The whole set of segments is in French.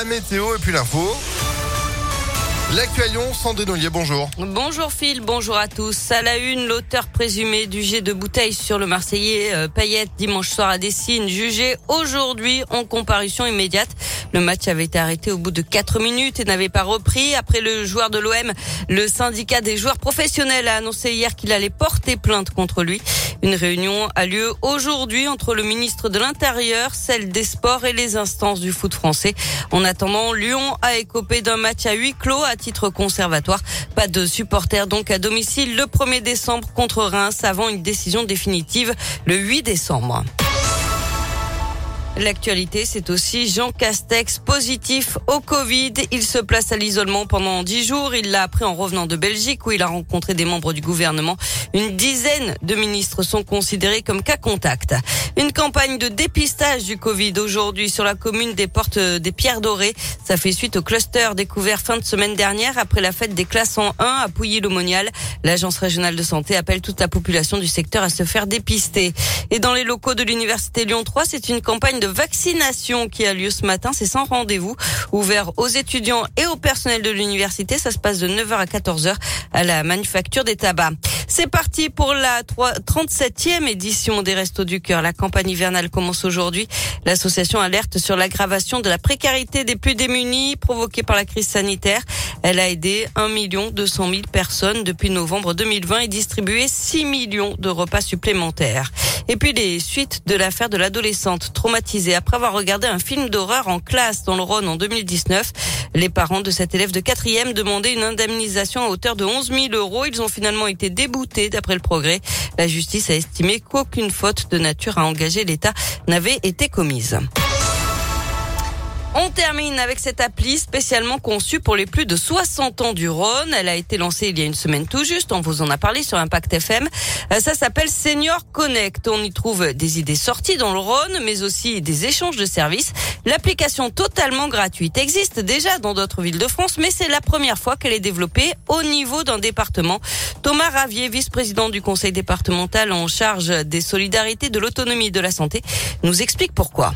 La météo et puis l'info. L'actualion, Sandrine Ollier, bonjour. Bonjour Phil, bonjour à tous. À la une, l'auteur présumé du jet de bouteille sur le Marseillais euh, Payette dimanche soir à Dessine, jugé aujourd'hui en comparution immédiate. Le match avait été arrêté au bout de 4 minutes et n'avait pas repris. Après le joueur de l'OM, le syndicat des joueurs professionnels a annoncé hier qu'il allait porter plainte contre lui. Une réunion a lieu aujourd'hui entre le ministre de l'Intérieur, celle des Sports et les instances du foot français. En attendant, Lyon a écopé d'un match à huis clos à titre conservatoire. Pas de supporters donc à domicile le 1er décembre contre Reims avant une décision définitive le 8 décembre. L'actualité, c'est aussi Jean Castex positif au Covid. Il se place à l'isolement pendant dix jours. Il l'a appris en revenant de Belgique où il a rencontré des membres du gouvernement. Une dizaine de ministres sont considérés comme cas contact. Une campagne de dépistage du Covid aujourd'hui sur la commune des Portes des Pierres Dorées. Ça fait suite au cluster découvert fin de semaine dernière après la fête des classes en 1 à Pouilly-le-Monial. L'agence régionale de santé appelle toute la population du secteur à se faire dépister. Et dans les locaux de l'université Lyon 3, c'est une campagne de vaccination qui a lieu ce matin. C'est sans rendez-vous, ouvert aux étudiants et au personnel de l'université. Ça se passe de 9h à 14h à la manufacture des tabacs. C'est parti pour la 37e édition des Restos du Cœur. La campagne hivernale commence aujourd'hui. L'association alerte sur l'aggravation de la précarité des plus démunis provoquée par la crise sanitaire. Elle a aidé 1 200 000 personnes depuis novembre 2020 et distribué 6 millions de repas supplémentaires. Et puis les suites de l'affaire de l'adolescente traumatisée après avoir regardé un film d'horreur en classe dans le Rhône en 2019. Les parents de cet élève de quatrième demandaient une indemnisation à hauteur de 11 000 euros. Ils ont finalement été déboutés d'après le progrès. La justice a estimé qu'aucune faute de nature à engager l'État n'avait été commise. On termine avec cette appli spécialement conçue pour les plus de 60 ans du Rhône. Elle a été lancée il y a une semaine tout juste. On vous en a parlé sur Impact FM. Euh, ça s'appelle Senior Connect. On y trouve des idées sorties dans le Rhône, mais aussi des échanges de services. L'application totalement gratuite existe déjà dans d'autres villes de France, mais c'est la première fois qu'elle est développée au niveau d'un département. Thomas Ravier, vice-président du conseil départemental en charge des solidarités, de l'autonomie et de la santé, nous explique pourquoi.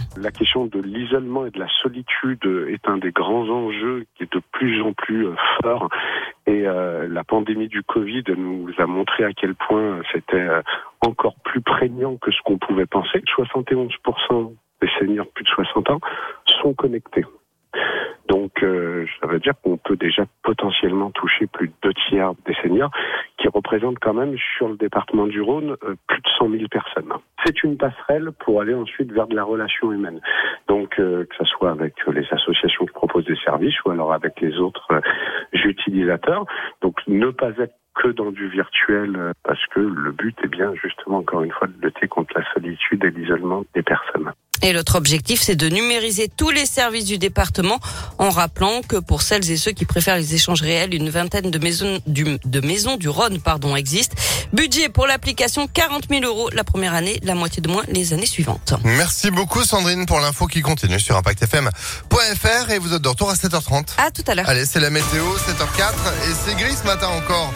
Est un des grands enjeux qui est de plus en plus euh, fort. Et euh, la pandémie du Covid nous a montré à quel point c'était euh, encore plus prégnant que ce qu'on pouvait penser. 71% des seniors plus de 60 ans sont connectés. Donc, euh, ça veut dire qu'on peut déjà potentiellement toucher plus de deux tiers des seniors, qui représentent quand même sur le département du Rhône euh, plus de 100 000 personnes. C'est une passerelle pour aller ensuite vers de la relation humaine. Donc, euh, que ce soit avec les associations qui proposent des services ou alors avec les autres utilisateurs. Donc, ne pas être que dans du virtuel, parce que le but est bien justement, encore une fois, de lutter contre la solitude et l'isolement des personnes. Et l'autre objectif, c'est de numériser tous les services du département en rappelant que pour celles et ceux qui préfèrent les échanges réels, une vingtaine de maisons du, de maisons du Rhône pardon, existent. Budget pour l'application 40 000 euros la première année, la moitié de moins les années suivantes. Merci beaucoup Sandrine pour l'info qui continue sur ImpactFM.fr et vous êtes de retour à 7h30. À tout à l'heure. Allez, c'est la météo, 7h04 et c'est gris ce matin encore.